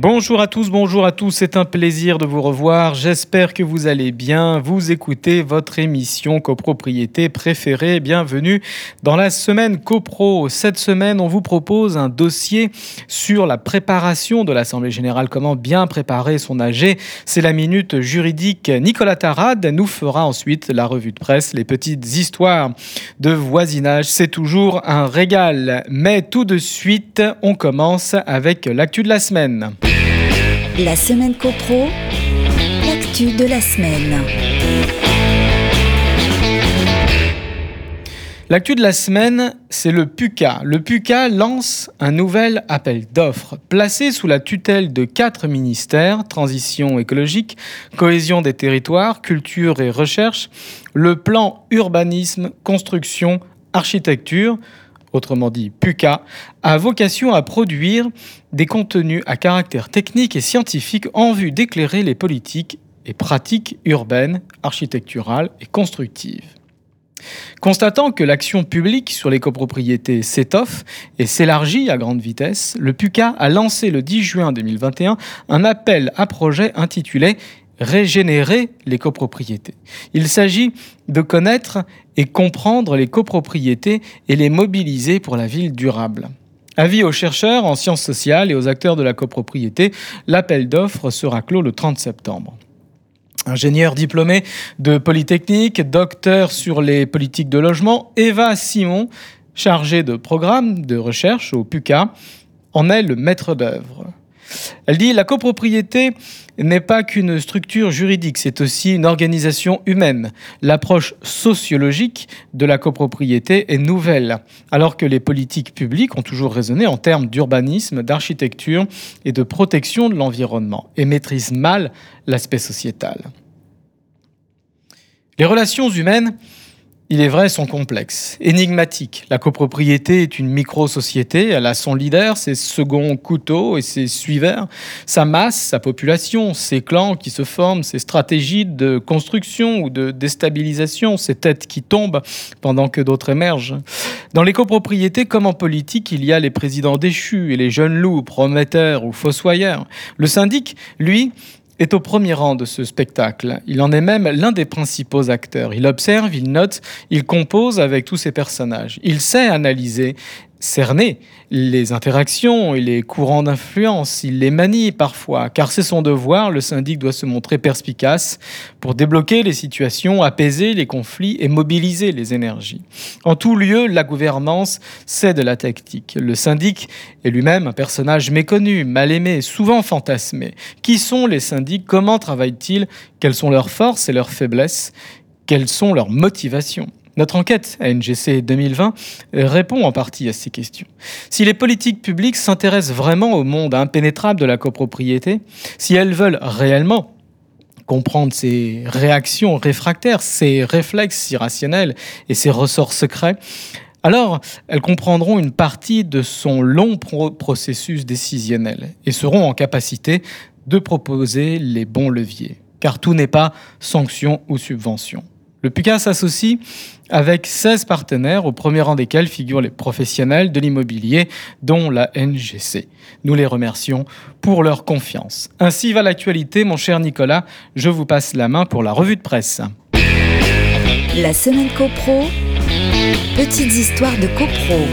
Bonjour à tous, bonjour à tous, c'est un plaisir de vous revoir. J'espère que vous allez bien. Vous écoutez votre émission copropriété préférée. Bienvenue dans la semaine copro. Cette semaine, on vous propose un dossier sur la préparation de l'Assemblée générale, comment bien préparer son AG. C'est la minute juridique. Nicolas Tarade nous fera ensuite la revue de presse, les petites histoires de voisinage. C'est toujours un régal. Mais tout de suite, on commence avec l'actu de la semaine. La semaine copro, l'actu de la semaine. L'actu de la semaine, c'est le PUCA. Le PUCA lance un nouvel appel d'offres. Placé sous la tutelle de quatre ministères, transition écologique, cohésion des territoires, culture et recherche, le plan urbanisme, construction, architecture, autrement dit PUCA, a vocation à produire des contenus à caractère technique et scientifique en vue d'éclairer les politiques et pratiques urbaines, architecturales et constructives. Constatant que l'action publique sur les copropriétés s'étoffe et s'élargit à grande vitesse, le PUCA a lancé le 10 juin 2021 un appel à projet intitulé régénérer les copropriétés. Il s'agit de connaître et comprendre les copropriétés et les mobiliser pour la ville durable. Avis aux chercheurs en sciences sociales et aux acteurs de la copropriété, l'appel d'offres sera clos le 30 septembre. Ingénieur diplômé de Polytechnique, docteur sur les politiques de logement, Eva Simon, chargée de programme de recherche au PUCA, en est le maître d'œuvre. Elle dit La copropriété n'est pas qu'une structure juridique, c'est aussi une organisation humaine. L'approche sociologique de la copropriété est nouvelle, alors que les politiques publiques ont toujours raisonné en termes d'urbanisme, d'architecture et de protection de l'environnement, et maîtrisent mal l'aspect sociétal. Les relations humaines il est vrai, sont complexes, énigmatiques. La copropriété est une micro-société, elle a son leader, ses seconds couteaux et ses suiveurs, sa masse, sa population, ses clans qui se forment, ses stratégies de construction ou de déstabilisation, ses têtes qui tombent pendant que d'autres émergent. Dans les copropriétés comme en politique, il y a les présidents déchus et les jeunes loups, prometteurs ou fossoyeurs. Le syndic, lui, est au premier rang de ce spectacle. Il en est même l'un des principaux acteurs. Il observe, il note, il compose avec tous ses personnages. Il sait analyser cerner les interactions et les courants d'influence. Il les manie parfois, car c'est son devoir. Le syndic doit se montrer perspicace pour débloquer les situations, apaiser les conflits et mobiliser les énergies. En tout lieu, la gouvernance, c'est de la tactique. Le syndic est lui-même un personnage méconnu, mal aimé, souvent fantasmé. Qui sont les syndics? Comment travaillent-ils? Quelles sont leurs forces et leurs faiblesses? Quelles sont leurs motivations? Notre enquête à NGC 2020 répond en partie à ces questions. Si les politiques publiques s'intéressent vraiment au monde impénétrable de la copropriété, si elles veulent réellement comprendre ses réactions réfractaires, ses réflexes irrationnels et ses ressorts secrets, alors elles comprendront une partie de son long processus décisionnel et seront en capacité de proposer les bons leviers, car tout n'est pas sanction ou subvention. Le PUCA s'associe avec 16 partenaires, au premier rang desquels figurent les professionnels de l'immobilier, dont la NGC. Nous les remercions pour leur confiance. Ainsi va l'actualité, mon cher Nicolas. Je vous passe la main pour la revue de presse. La semaine CoPro, petites histoires de CoPro.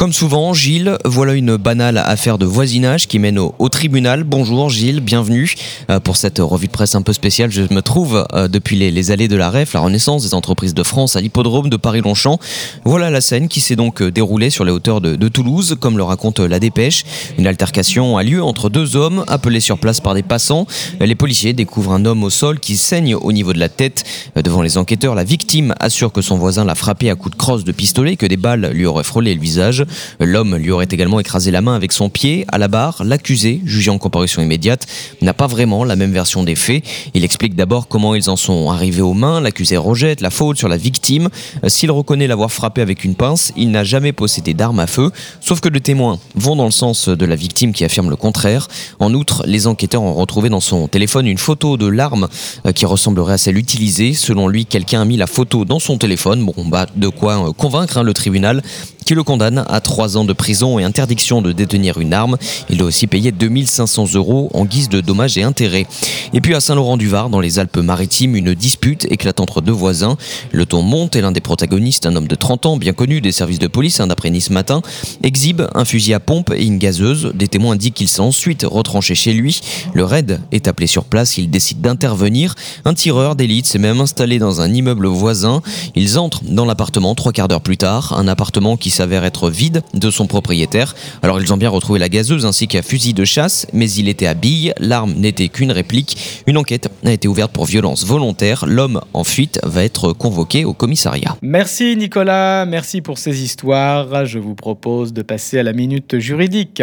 Comme souvent, Gilles, voilà une banale affaire de voisinage qui mène au, tribunal. Bonjour Gilles, bienvenue euh, pour cette revue de presse un peu spéciale. Je me trouve euh, depuis les, allées de la REF, la Renaissance des entreprises de France, à l'hippodrome de Paris-Longchamp. Voilà la scène qui s'est donc euh, déroulée sur les hauteurs de, de, Toulouse, comme le raconte la dépêche. Une altercation a lieu entre deux hommes appelés sur place par des passants. Les policiers découvrent un homme au sol qui saigne au niveau de la tête. Devant les enquêteurs, la victime assure que son voisin l'a frappé à coups de crosse de pistolet, que des balles lui auraient frôlé le visage. L'homme lui aurait également écrasé la main avec son pied. À la barre, l'accusé, jugé en comparution immédiate, n'a pas vraiment la même version des faits. Il explique d'abord comment ils en sont arrivés aux mains. L'accusé rejette la faute sur la victime. S'il reconnaît l'avoir frappé avec une pince, il n'a jamais possédé d'arme à feu. Sauf que les témoins vont dans le sens de la victime qui affirme le contraire. En outre, les enquêteurs ont retrouvé dans son téléphone une photo de l'arme euh, qui ressemblerait à celle utilisée. Selon lui, quelqu'un a mis la photo dans son téléphone. Bon, bah, de quoi euh, convaincre hein, le tribunal qui le condamne à 3 ans de prison et interdiction de détenir une arme. Il doit aussi payer 2500 euros en guise de dommages et intérêts. Et puis à Saint-Laurent-du-Var, dans les Alpes-Maritimes, une dispute éclate entre deux voisins. Le ton monte et l'un des protagonistes, un homme de 30 ans, bien connu des services de police, un d'après Nice matin, exhibe un fusil à pompe et une gazeuse. Des témoins indiquent qu'il s'est ensuite retranché chez lui. Le raid est appelé sur place, il décide d'intervenir. Un tireur d'élite s'est même installé dans un immeuble voisin. Ils entrent dans l'appartement trois quarts d'heure plus tard, un appartement qui s'avère être vide de son propriétaire. Alors ils ont bien retrouvé la gazeuse ainsi qu'un fusil de chasse, mais il était à bille, l'arme n'était qu'une réplique. Une enquête a été ouverte pour violence volontaire. L'homme en fuite va être convoqué au commissariat. Merci Nicolas, merci pour ces histoires. Je vous propose de passer à la minute juridique.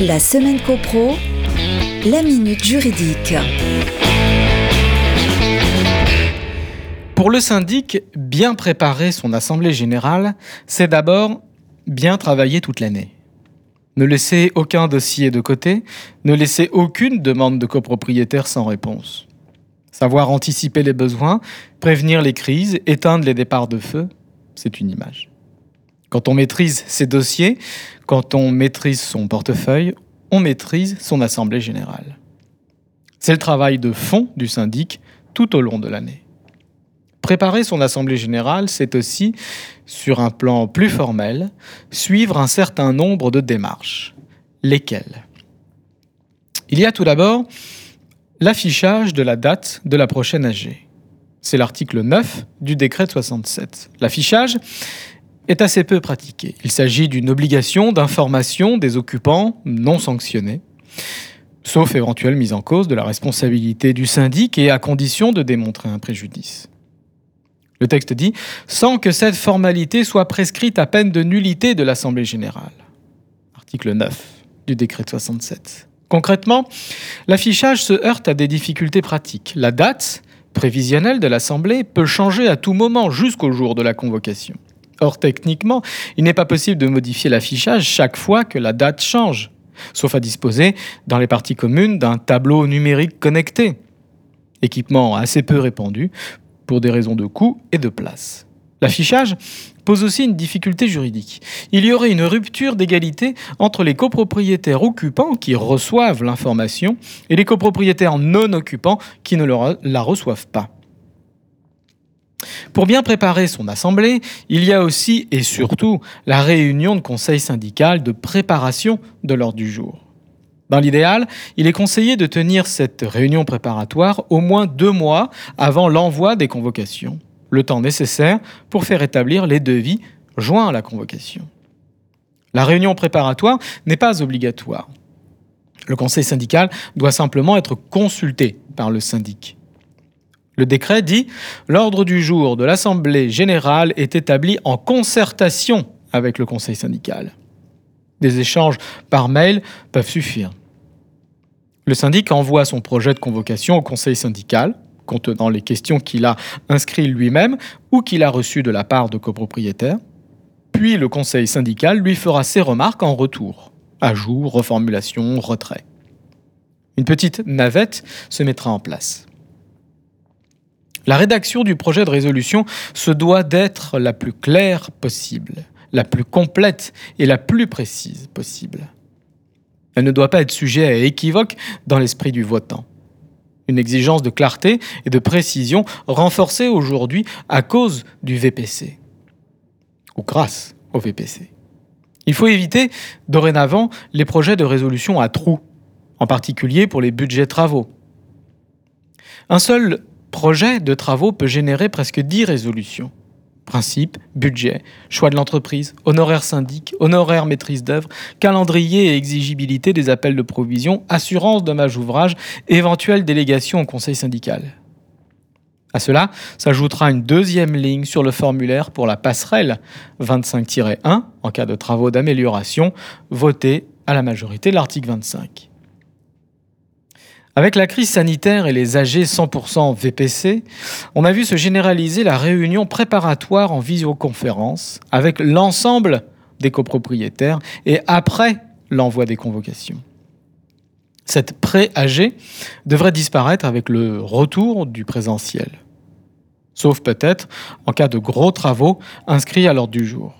La semaine copro, la minute juridique. Pour le syndic, bien préparer son assemblée générale, c'est d'abord bien travailler toute l'année. Ne laisser aucun dossier de côté, ne laisser aucune demande de copropriétaire sans réponse. Savoir anticiper les besoins, prévenir les crises, éteindre les départs de feu, c'est une image. Quand on maîtrise ses dossiers, quand on maîtrise son portefeuille, on maîtrise son assemblée générale. C'est le travail de fond du syndic tout au long de l'année. Préparer son assemblée générale, c'est aussi, sur un plan plus formel, suivre un certain nombre de démarches. Lesquelles? Il y a tout d'abord l'affichage de la date de la prochaine AG. C'est l'article 9 du décret de 67. L'affichage est assez peu pratiqué. Il s'agit d'une obligation d'information des occupants non sanctionnés, sauf éventuelle mise en cause de la responsabilité du syndic et à condition de démontrer un préjudice. Le texte dit sans que cette formalité soit prescrite à peine de nullité de l'Assemblée générale. Article 9 du décret de 67. Concrètement, l'affichage se heurte à des difficultés pratiques. La date prévisionnelle de l'Assemblée peut changer à tout moment jusqu'au jour de la convocation. Or, techniquement, il n'est pas possible de modifier l'affichage chaque fois que la date change, sauf à disposer dans les parties communes d'un tableau numérique connecté. Équipement assez peu répandu pour des raisons de coût et de place. L'affichage pose aussi une difficulté juridique. Il y aurait une rupture d'égalité entre les copropriétaires occupants qui reçoivent l'information et les copropriétaires non occupants qui ne la reçoivent pas. Pour bien préparer son assemblée, il y a aussi et surtout la réunion de conseil syndical de préparation de l'ordre du jour. Dans l'idéal, il est conseillé de tenir cette réunion préparatoire au moins deux mois avant l'envoi des convocations, le temps nécessaire pour faire établir les devis joints à la convocation. La réunion préparatoire n'est pas obligatoire. Le conseil syndical doit simplement être consulté par le syndic. Le décret dit L'ordre du jour de l'Assemblée générale est établi en concertation avec le conseil syndical. Des échanges par mail peuvent suffire. Le syndic envoie son projet de convocation au conseil syndical, contenant les questions qu'il a inscrites lui-même ou qu'il a reçues de la part de copropriétaires. Puis le conseil syndical lui fera ses remarques en retour. Ajout, reformulation, retrait. Une petite navette se mettra en place. La rédaction du projet de résolution se doit d'être la plus claire possible, la plus complète et la plus précise possible. Elle ne doit pas être sujet à équivoque dans l'esprit du votant. Une exigence de clarté et de précision renforcée aujourd'hui à cause du VPC, ou grâce au VPC. Il faut éviter dorénavant les projets de résolution à trous, en particulier pour les budgets travaux. Un seul projet de travaux peut générer presque 10 résolutions. Principe, budget, choix de l'entreprise, honoraire syndic, honoraire maîtrise d'œuvre, calendrier et exigibilité des appels de provision, assurance dommage ouvrage, éventuelle délégation au conseil syndical. À cela s'ajoutera une deuxième ligne sur le formulaire pour la passerelle 25-1 en cas de travaux d'amélioration votés à la majorité de l'article 25. Avec la crise sanitaire et les AG 100% VPC, on a vu se généraliser la réunion préparatoire en visioconférence avec l'ensemble des copropriétaires et après l'envoi des convocations. Cette pré-AG devrait disparaître avec le retour du présentiel, sauf peut-être en cas de gros travaux inscrits à l'ordre du jour.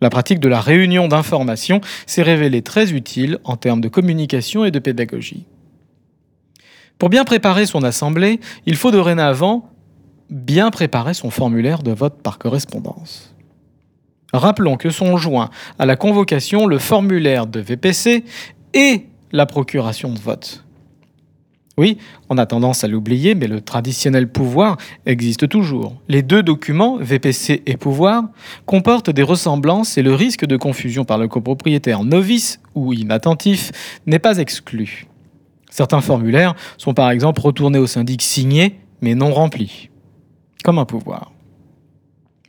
La pratique de la réunion d'information s'est révélée très utile en termes de communication et de pédagogie. Pour bien préparer son assemblée, il faut dorénavant bien préparer son formulaire de vote par correspondance. Rappelons que sont joints à la convocation le formulaire de VPC et la procuration de vote. Oui, on a tendance à l'oublier, mais le traditionnel pouvoir existe toujours. Les deux documents, VPC et pouvoir, comportent des ressemblances et le risque de confusion par le copropriétaire novice ou inattentif n'est pas exclu. Certains formulaires sont par exemple retournés au syndic signés mais non remplis, comme un pouvoir.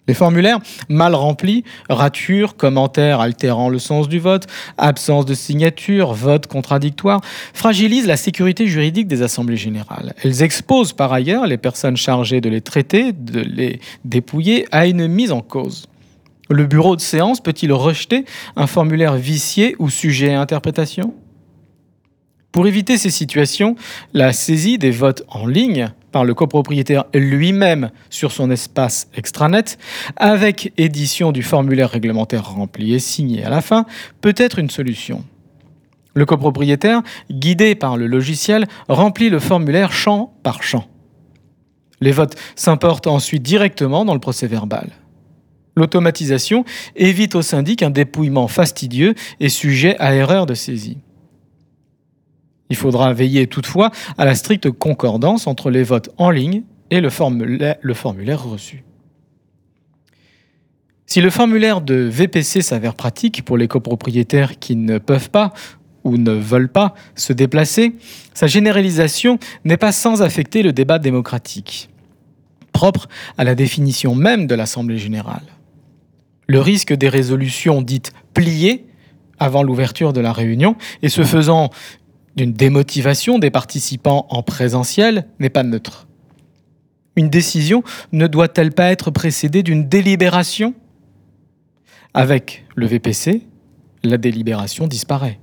Les formulaires mal remplis, ratures, commentaires altérant le sens du vote, absence de signature, vote contradictoire, fragilisent la sécurité juridique des assemblées générales. Elles exposent par ailleurs les personnes chargées de les traiter, de les dépouiller, à une mise en cause. Le bureau de séance peut-il rejeter un formulaire vicié ou sujet à interprétation? Pour éviter ces situations, la saisie des votes en ligne par le copropriétaire lui-même sur son espace extranet, avec édition du formulaire réglementaire rempli et signé à la fin, peut être une solution. Le copropriétaire, guidé par le logiciel, remplit le formulaire champ par champ. Les votes s'importent ensuite directement dans le procès verbal. L'automatisation évite au syndic un dépouillement fastidieux et sujet à erreur de saisie. Il faudra veiller toutefois à la stricte concordance entre les votes en ligne et le formulaire, reçu. Si le formulaire de VPC s'avère pratique pour les copropriétaires qui ne peuvent pas ou ne veulent pas se déplacer, sa généralisation n'est pas sans affecter le débat démocratique, propre à la définition même de l'Assemblée générale. Le risque des résolutions dites pliées avant l'ouverture de la réunion et se faisant d'une démotivation des participants en présentiel n'est pas neutre. Une décision ne doit-elle pas être précédée d'une délibération? Avec le VPC, la délibération disparaît.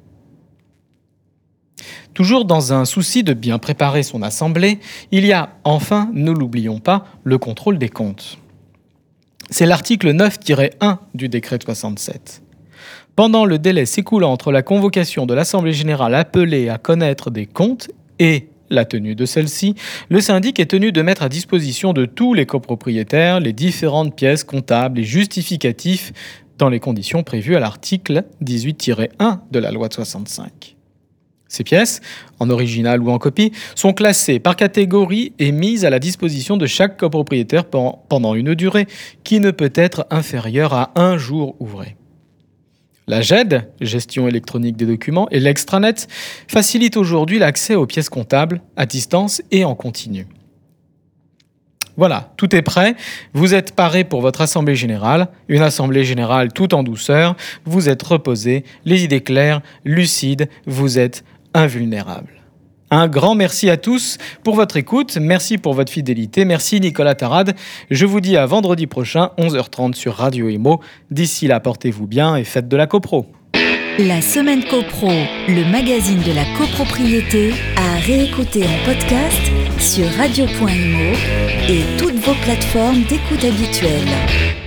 Toujours dans un souci de bien préparer son assemblée, il y a enfin, ne l'oublions pas, le contrôle des comptes. C'est l'article 9-1 du décret 67. Pendant le délai s'écoulant entre la convocation de l'Assemblée générale appelée à connaître des comptes et la tenue de celle-ci, le syndic est tenu de mettre à disposition de tous les copropriétaires les différentes pièces comptables et justificatifs dans les conditions prévues à l'article 18-1 de la loi de 65. Ces pièces, en original ou en copie, sont classées par catégorie et mises à la disposition de chaque copropriétaire pendant une durée qui ne peut être inférieure à un jour ouvré. La GED, gestion électronique des documents, et l'extranet facilitent aujourd'hui l'accès aux pièces comptables à distance et en continu. Voilà, tout est prêt. Vous êtes paré pour votre assemblée générale, une assemblée générale tout en douceur. Vous êtes reposé, les idées claires, lucides, vous êtes invulnérable. Un grand merci à tous pour votre écoute, merci pour votre fidélité, merci Nicolas Tarade. Je vous dis à vendredi prochain, 11h30 sur Radio Imo. D'ici là, portez-vous bien et faites de la copro. La semaine copro, le magazine de la copropriété, à réécouter en podcast sur radio.imo et toutes vos plateformes d'écoute habituelles.